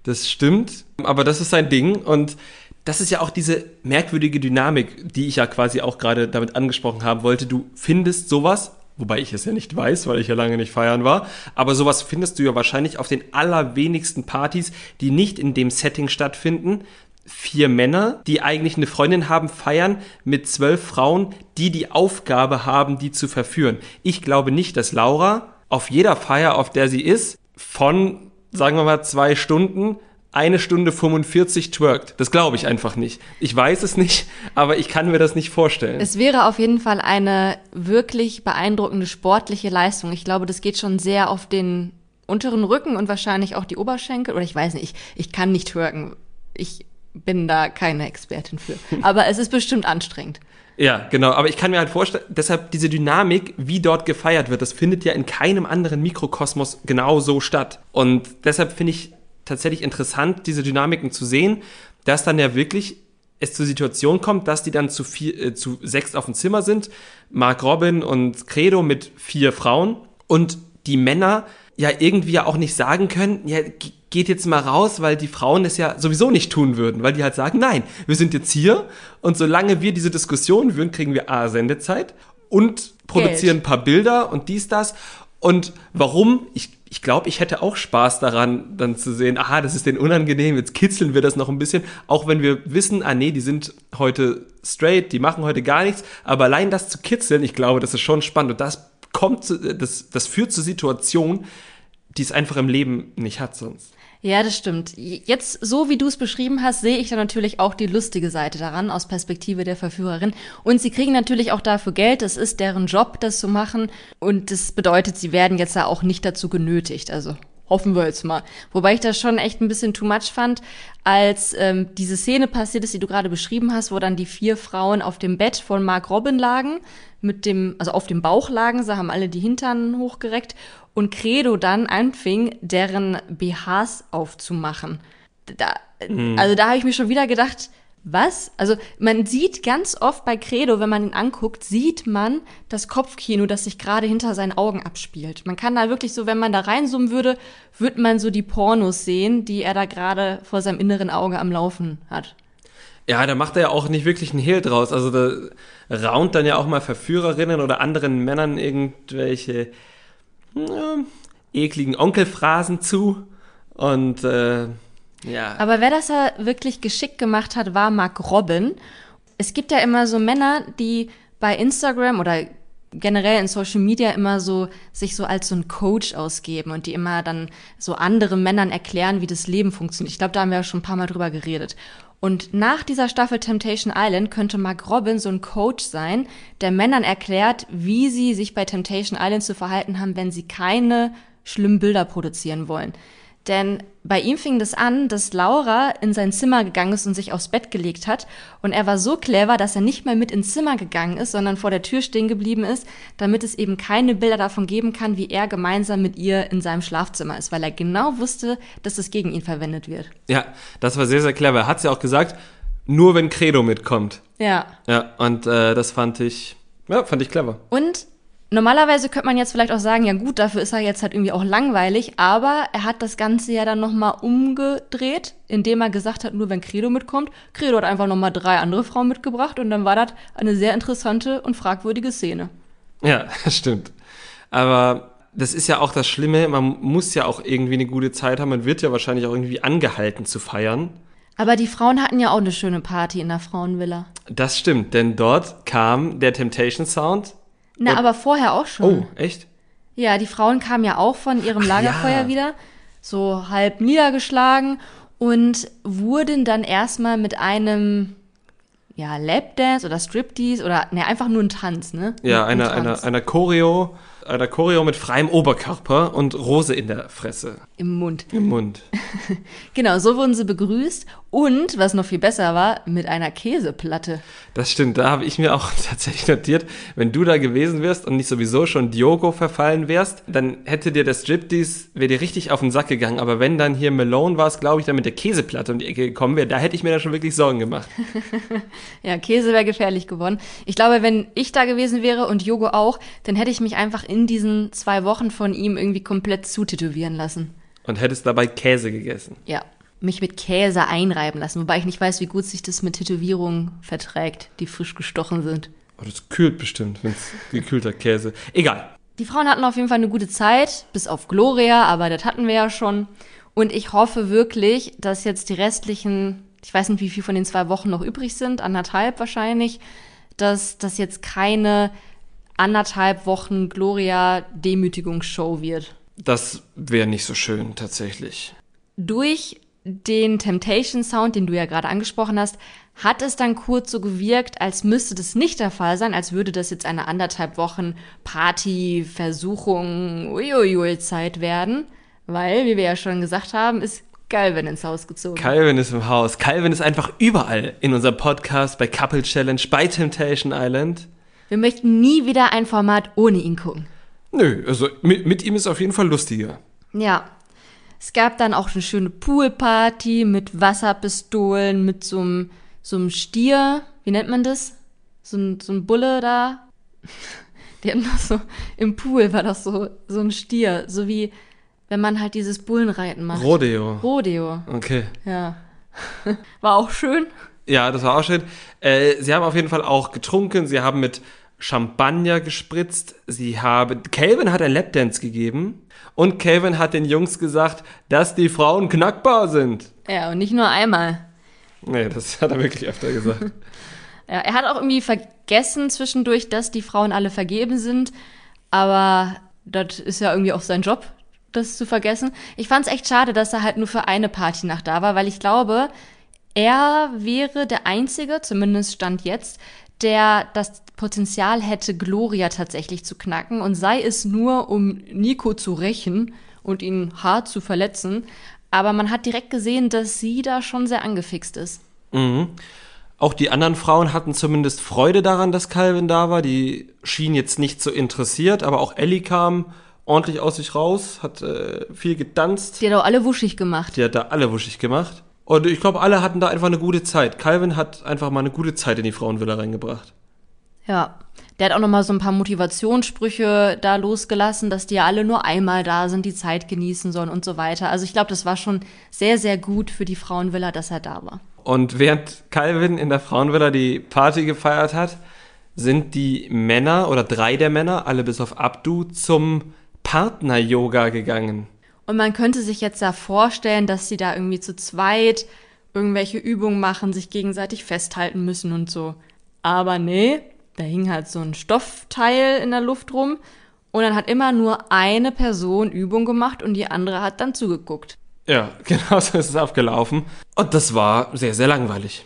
das stimmt, aber das ist sein Ding und das ist ja auch diese merkwürdige Dynamik, die ich ja quasi auch gerade damit angesprochen haben wollte. Du findest sowas, wobei ich es ja nicht weiß, weil ich ja lange nicht feiern war, aber sowas findest du ja wahrscheinlich auf den allerwenigsten Partys, die nicht in dem Setting stattfinden, vier Männer, die eigentlich eine Freundin haben, feiern mit zwölf Frauen, die die Aufgabe haben, die zu verführen. Ich glaube nicht, dass Laura auf jeder Feier, auf der sie ist, von, sagen wir mal, zwei Stunden eine Stunde 45 twerkt. Das glaube ich einfach nicht. Ich weiß es nicht, aber ich kann mir das nicht vorstellen. Es wäre auf jeden Fall eine wirklich beeindruckende sportliche Leistung. Ich glaube, das geht schon sehr auf den unteren Rücken und wahrscheinlich auch die Oberschenkel. Oder ich weiß nicht, ich, ich kann nicht twerken. Ich bin da keine Expertin für. Aber es ist bestimmt anstrengend. Ja, genau. Aber ich kann mir halt vorstellen, deshalb diese Dynamik, wie dort gefeiert wird, das findet ja in keinem anderen Mikrokosmos genau so statt. Und deshalb finde ich tatsächlich interessant, diese Dynamiken zu sehen, dass dann ja wirklich es zur Situation kommt, dass die dann zu, vier, äh, zu sechs auf dem Zimmer sind, Mark Robin und Credo mit vier Frauen und die Männer ja irgendwie ja auch nicht sagen können, ja, geht jetzt mal raus, weil die Frauen das ja sowieso nicht tun würden, weil die halt sagen, nein, wir sind jetzt hier und solange wir diese Diskussion führen, kriegen wir A, Sendezeit und produzieren Geld. ein paar Bilder und dies, das. Und warum? Ich, ich glaube, ich hätte auch Spaß daran, dann zu sehen, aha, das ist denen unangenehm, jetzt kitzeln wir das noch ein bisschen, auch wenn wir wissen, ah nee, die sind heute straight, die machen heute gar nichts, aber allein das zu kitzeln, ich glaube, das ist schon spannend. Und das kommt, das, das führt zur Situation, die es einfach im Leben nicht hat sonst. Ja, das stimmt. Jetzt, so wie du es beschrieben hast, sehe ich da natürlich auch die lustige Seite daran aus Perspektive der Verführerin. Und sie kriegen natürlich auch dafür Geld. Es ist deren Job, das zu machen. Und das bedeutet, sie werden jetzt da auch nicht dazu genötigt. Also hoffen wir jetzt mal. Wobei ich das schon echt ein bisschen too much fand, als ähm, diese Szene passiert ist, die du gerade beschrieben hast, wo dann die vier Frauen auf dem Bett von Mark Robin lagen, mit dem, also auf dem Bauch lagen, sie haben alle die Hintern hochgereckt und Credo dann anfing, deren BHs aufzumachen. Da, hm. Also da habe ich mir schon wieder gedacht, was? Also man sieht ganz oft bei Credo, wenn man ihn anguckt, sieht man das Kopfkino, das sich gerade hinter seinen Augen abspielt. Man kann da wirklich so, wenn man da reinzoomen würde, würde man so die Pornos sehen, die er da gerade vor seinem inneren Auge am Laufen hat. Ja, da macht er ja auch nicht wirklich einen Hehl draus. Also da raunt dann ja auch mal Verführerinnen oder anderen Männern irgendwelche ja, ekligen Onkelphrasen zu. Und äh, ja. Aber wer das ja wirklich geschickt gemacht hat, war Mark Robin. Es gibt ja immer so Männer, die bei Instagram oder generell in Social Media immer so sich so als so ein Coach ausgeben und die immer dann so anderen Männern erklären, wie das Leben funktioniert. Ich glaube, da haben wir ja schon ein paar Mal drüber geredet. Und nach dieser Staffel Temptation Island könnte Mark Robin so ein Coach sein, der Männern erklärt, wie sie sich bei Temptation Island zu verhalten haben, wenn sie keine schlimmen Bilder produzieren wollen. Denn bei ihm fing das an, dass Laura in sein Zimmer gegangen ist und sich aufs Bett gelegt hat. Und er war so clever, dass er nicht mal mit ins Zimmer gegangen ist, sondern vor der Tür stehen geblieben ist, damit es eben keine Bilder davon geben kann, wie er gemeinsam mit ihr in seinem Schlafzimmer ist, weil er genau wusste, dass es gegen ihn verwendet wird. Ja, das war sehr, sehr clever. Er hat ja auch gesagt, nur wenn Credo mitkommt. Ja. Ja, und äh, das fand ich, ja, fand ich clever. Und Normalerweise könnte man jetzt vielleicht auch sagen, ja gut, dafür ist er jetzt halt irgendwie auch langweilig, aber er hat das Ganze ja dann nochmal umgedreht, indem er gesagt hat, nur wenn Credo mitkommt. Credo hat einfach nochmal drei andere Frauen mitgebracht und dann war das eine sehr interessante und fragwürdige Szene. Ja, [LAUGHS] stimmt. Aber das ist ja auch das Schlimme, man muss ja auch irgendwie eine gute Zeit haben, man wird ja wahrscheinlich auch irgendwie angehalten zu feiern. Aber die Frauen hatten ja auch eine schöne Party in der Frauenvilla. Das stimmt, denn dort kam der Temptation Sound na, Und- aber vorher auch schon. Oh, echt? Ja, die Frauen kamen ja auch von ihrem Lagerfeuer ja. wieder, so halb niedergeschlagen und wurden dann erstmal mit einem ja, Lapdance oder Striptease oder ne, einfach nur ein Tanz, ne? Ja, Ein einer, einer Choreo, einer Choreo mit freiem Oberkörper und Rose in der Fresse, im Mund. im Mund. [LAUGHS] Genau, so wurden sie begrüßt und was noch viel besser war, mit einer Käseplatte. Das stimmt, da habe ich mir auch [LAUGHS] tatsächlich notiert, wenn du da gewesen wärst und nicht sowieso schon Diogo verfallen wärst, dann hätte dir der Striptease, wäre dir richtig auf den Sack gegangen. Aber wenn dann hier Malone war es, glaube ich, dann mit der Käseplatte um die Ecke gekommen wäre, da hätte ich mir da schon wirklich Sorgen gemacht. [LAUGHS] Ja, Käse wäre gefährlich geworden. Ich glaube, wenn ich da gewesen wäre und Jogo auch, dann hätte ich mich einfach in diesen zwei Wochen von ihm irgendwie komplett zutätowieren lassen. Und hättest dabei Käse gegessen. Ja, mich mit Käse einreiben lassen, wobei ich nicht weiß, wie gut sich das mit Tätowierungen verträgt, die frisch gestochen sind. Oh, das kühlt bestimmt, wenn es gekühlter Käse. Egal. Die Frauen hatten auf jeden Fall eine gute Zeit, bis auf Gloria, aber das hatten wir ja schon. Und ich hoffe wirklich, dass jetzt die restlichen, ich weiß nicht, wie viel von den zwei Wochen noch übrig sind, anderthalb wahrscheinlich, dass das jetzt keine anderthalb Wochen Gloria-Demütigungsshow wird. Das wäre nicht so schön, tatsächlich. durch den Temptation Sound, den du ja gerade angesprochen hast, hat es dann kurz so gewirkt, als müsste das nicht der Fall sein, als würde das jetzt eine anderthalb Wochen Party, Versuchung, uiuiui Zeit werden, weil, wie wir ja schon gesagt haben, ist Galvin ins Haus gezogen. Calvin ist im Haus. Calvin ist einfach überall in unserem Podcast, bei Couple Challenge, bei Temptation Island. wir möchten nie wieder ein Format ohne ihn gucken. Nö, also mit, mit ihm ist auf jeden Fall lustiger. Ja. Es gab dann auch eine schöne Poolparty mit Wasserpistolen, mit so einem, so einem Stier. Wie nennt man das? So ein, so ein Bulle da. [LAUGHS] Die hatten das so, im Pool war das so, so ein Stier. So wie, wenn man halt dieses Bullenreiten macht. Rodeo. Rodeo. Okay. Ja. [LAUGHS] War auch schön. Ja, das war auch schön. Äh, sie haben auf jeden Fall auch getrunken. Sie haben mit Champagner gespritzt. Sie haben. Calvin hat ein Lapdance gegeben. Und Calvin hat den Jungs gesagt, dass die Frauen knackbar sind. Ja, und nicht nur einmal. Nee, das hat er wirklich öfter gesagt. [LAUGHS] Ja, er hat auch irgendwie vergessen zwischendurch, dass die Frauen alle vergeben sind. Aber das ist ja irgendwie auch sein Job, das zu vergessen. Ich fand es echt schade, dass er halt nur für eine Partynacht da war, weil ich glaube, er wäre der Einzige, zumindest Stand jetzt, der das Potenzial hätte, Gloria tatsächlich zu knacken. Und sei es nur, um Nico zu rächen und ihn hart zu verletzen. Aber man hat direkt gesehen, dass sie da schon sehr angefixt ist. Mhm. Auch die anderen Frauen hatten zumindest Freude daran, dass Calvin da war. Die schien jetzt nicht so interessiert, aber auch Ellie kam ordentlich aus sich raus, hat äh, viel getanzt. Die hat auch alle wuschig gemacht. Die hat da alle wuschig gemacht. Und ich glaube, alle hatten da einfach eine gute Zeit. Calvin hat einfach mal eine gute Zeit in die Frauenvilla reingebracht. Ja. Der hat auch noch mal so ein paar Motivationssprüche da losgelassen, dass die ja alle nur einmal da sind, die Zeit genießen sollen und so weiter. Also ich glaube, das war schon sehr, sehr gut für die Frauenvilla, dass er da war. Und während Calvin in der Frauenvilla die Party gefeiert hat, sind die Männer oder drei der Männer, alle bis auf Abdu, zum Partner-Yoga gegangen. Und man könnte sich jetzt da vorstellen, dass sie da irgendwie zu zweit irgendwelche Übungen machen, sich gegenseitig festhalten müssen und so. Aber nee, da hing halt so ein Stoffteil in der Luft rum und dann hat immer nur eine Person Übung gemacht und die andere hat dann zugeguckt. Ja, [LAUGHS] genau so ist es abgelaufen. Und das war sehr, sehr langweilig.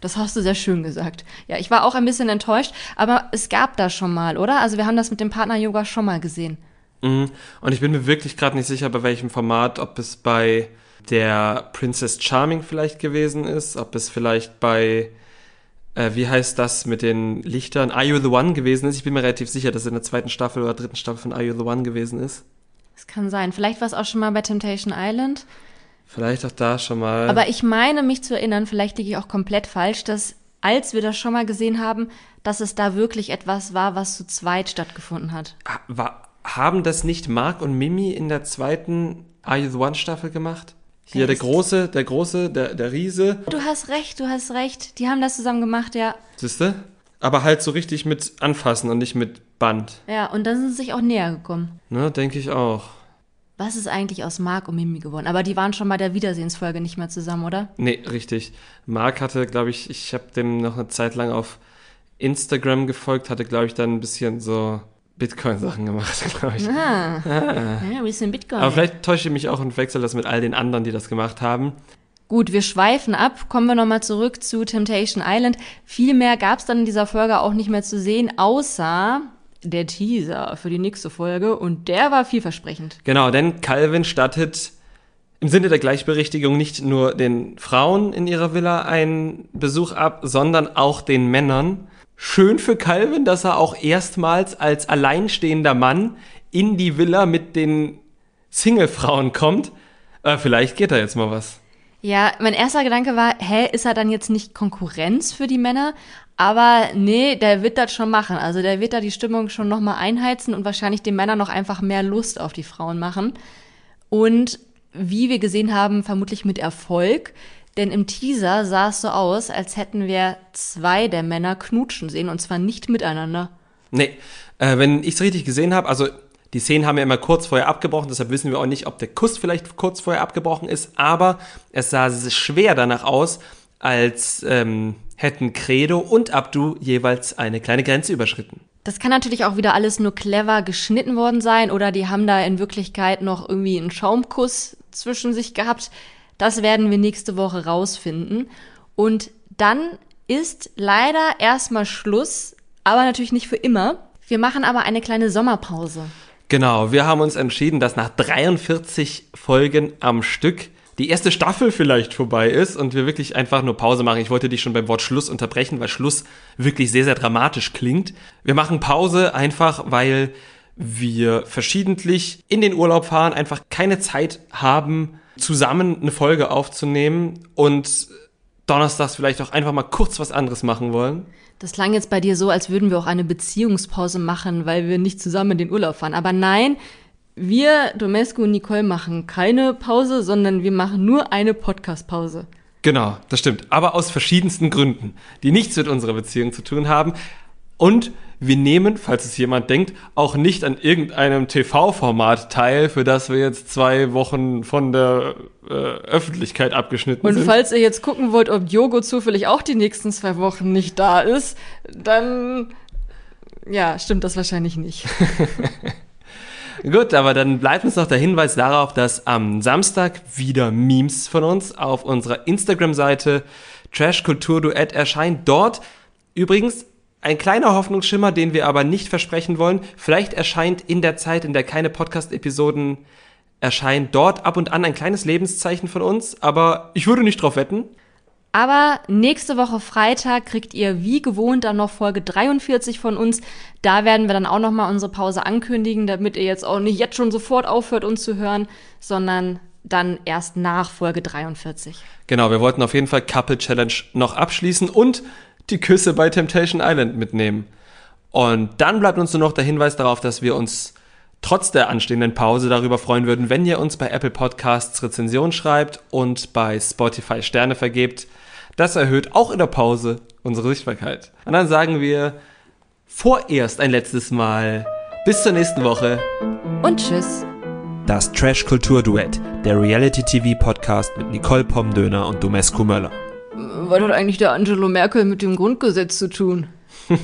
Das hast du sehr schön gesagt. Ja, ich war auch ein bisschen enttäuscht, aber es gab da schon mal, oder? Also wir haben das mit dem Partner-Yoga schon mal gesehen. Mhm. Und ich bin mir wirklich gerade nicht sicher, bei welchem Format, ob es bei der Princess Charming vielleicht gewesen ist, ob es vielleicht bei, äh, wie heißt das mit den Lichtern, Are You the One gewesen ist. Ich bin mir relativ sicher, dass es in der zweiten Staffel oder dritten Staffel von Are You the One gewesen ist. Das kann sein. Vielleicht war es auch schon mal bei Temptation Island. Vielleicht auch da schon mal. Aber ich meine mich zu erinnern, vielleicht liege ich auch komplett falsch, dass als wir das schon mal gesehen haben, dass es da wirklich etwas war, was zu zweit stattgefunden hat. Ha- War, haben das nicht Mark und Mimi in der zweiten Are You the One Staffel gemacht? Hier der große, der große, der, der Riese. Du hast recht, du hast recht. Die haben das zusammen gemacht, ja. Siehste? Aber halt so richtig mit anfassen und nicht mit Band. Ja, und dann sind sie sich auch näher gekommen. Ne, denke ich auch. Was ist eigentlich aus Mark und Mimi geworden? Aber die waren schon bei der Wiedersehensfolge nicht mehr zusammen, oder? Nee, richtig. Mark hatte, glaube ich, ich habe dem noch eine Zeit lang auf Instagram gefolgt, hatte, glaube ich, dann ein bisschen so Bitcoin-Sachen gemacht, [LAUGHS] glaube ich. Ah. Ja, wir sind Bitcoin. Aber vielleicht täusche ich mich auch und wechsle das mit all den anderen, die das gemacht haben. Gut, wir schweifen ab. Kommen wir nochmal zurück zu Temptation Island. Viel mehr gab es dann in dieser Folge auch nicht mehr zu sehen, außer der Teaser für die nächste Folge. Und der war vielversprechend. Genau, denn Calvin stattet im Sinne der Gleichberechtigung nicht nur den Frauen in ihrer Villa einen Besuch ab, sondern auch den Männern. Schön für Calvin, dass er auch erstmals als alleinstehender Mann in die Villa mit den Single-Frauen kommt. Äh, vielleicht geht da jetzt mal was. Ja, mein erster Gedanke war, hä, ist er dann jetzt nicht Konkurrenz für die Männer? Aber nee, der wird das schon machen. Also der wird da die Stimmung schon nochmal einheizen und wahrscheinlich den Männern noch einfach mehr Lust auf die Frauen machen. Und wie wir gesehen haben, vermutlich mit Erfolg. Denn im Teaser sah es so aus, als hätten wir zwei der Männer knutschen sehen und zwar nicht miteinander. Nee, äh, wenn ich es richtig gesehen habe, also die Szenen haben ja immer kurz vorher abgebrochen, deshalb wissen wir auch nicht, ob der Kuss vielleicht kurz vorher abgebrochen ist, aber es sah schwer danach aus, als ähm, hätten Credo und Abdu jeweils eine kleine Grenze überschritten. Das kann natürlich auch wieder alles nur clever geschnitten worden sein oder die haben da in Wirklichkeit noch irgendwie einen Schaumkuss zwischen sich gehabt. Das werden wir nächste Woche rausfinden. Und dann ist leider erstmal Schluss, aber natürlich nicht für immer. Wir machen aber eine kleine Sommerpause. Genau, wir haben uns entschieden, dass nach 43 Folgen am Stück die erste Staffel vielleicht vorbei ist und wir wirklich einfach nur Pause machen. Ich wollte dich schon beim Wort Schluss unterbrechen, weil Schluss wirklich sehr, sehr dramatisch klingt. Wir machen Pause einfach, weil wir verschiedentlich in den Urlaub fahren, einfach keine Zeit haben, zusammen eine Folge aufzunehmen und donnerstags vielleicht auch einfach mal kurz was anderes machen wollen. Das klang jetzt bei dir so, als würden wir auch eine Beziehungspause machen, weil wir nicht zusammen in den Urlaub fahren. Aber nein, wir, Domescu und Nicole, machen keine Pause, sondern wir machen nur eine Podcast-Pause. Genau, das stimmt. Aber aus verschiedensten Gründen, die nichts mit unserer Beziehung zu tun haben. Und wir nehmen, falls es jemand denkt, auch nicht an irgendeinem TV-Format teil, für das wir jetzt zwei Wochen von der äh, Öffentlichkeit abgeschnitten Und sind. falls ihr jetzt gucken wollt, ob Jogo zufällig auch die nächsten zwei Wochen nicht da ist, dann ja, stimmt das wahrscheinlich nicht. [LAUGHS] Gut, aber dann bleibt uns noch der Hinweis darauf, dass am Samstag wieder Memes von uns auf unserer Instagram-Seite Trashkulturduett erscheint. Dort übrigens ein kleiner Hoffnungsschimmer, den wir aber nicht versprechen wollen. Vielleicht erscheint in der Zeit, in der keine Podcast-Episoden erscheinen, dort ab und an ein kleines Lebenszeichen von uns, aber ich würde nicht drauf wetten. Aber nächste Woche Freitag kriegt ihr wie gewohnt dann noch Folge 43 von uns. Da werden wir dann auch noch mal unsere Pause ankündigen, damit ihr jetzt auch nicht jetzt schon sofort aufhört, uns zu hören, sondern dann erst nach Folge 43. Genau, wir wollten auf jeden Fall Couple Challenge noch abschließen und die Küsse bei Temptation Island mitnehmen. Und dann bleibt uns nur noch der Hinweis darauf, dass wir uns trotz der anstehenden Pause darüber freuen würden, wenn ihr uns bei Apple Podcasts Rezension schreibt und bei Spotify Sterne vergebt. Das erhöht auch in der Pause unsere Sichtbarkeit. Und dann sagen wir vorerst ein letztes Mal bis zur nächsten Woche und tschüss. Das Trash Kultur Duett, der Reality TV Podcast mit Nicole Pomdöner und Domescu Möller. Was hat eigentlich der Angelo Merkel mit dem Grundgesetz zu tun? [LAUGHS]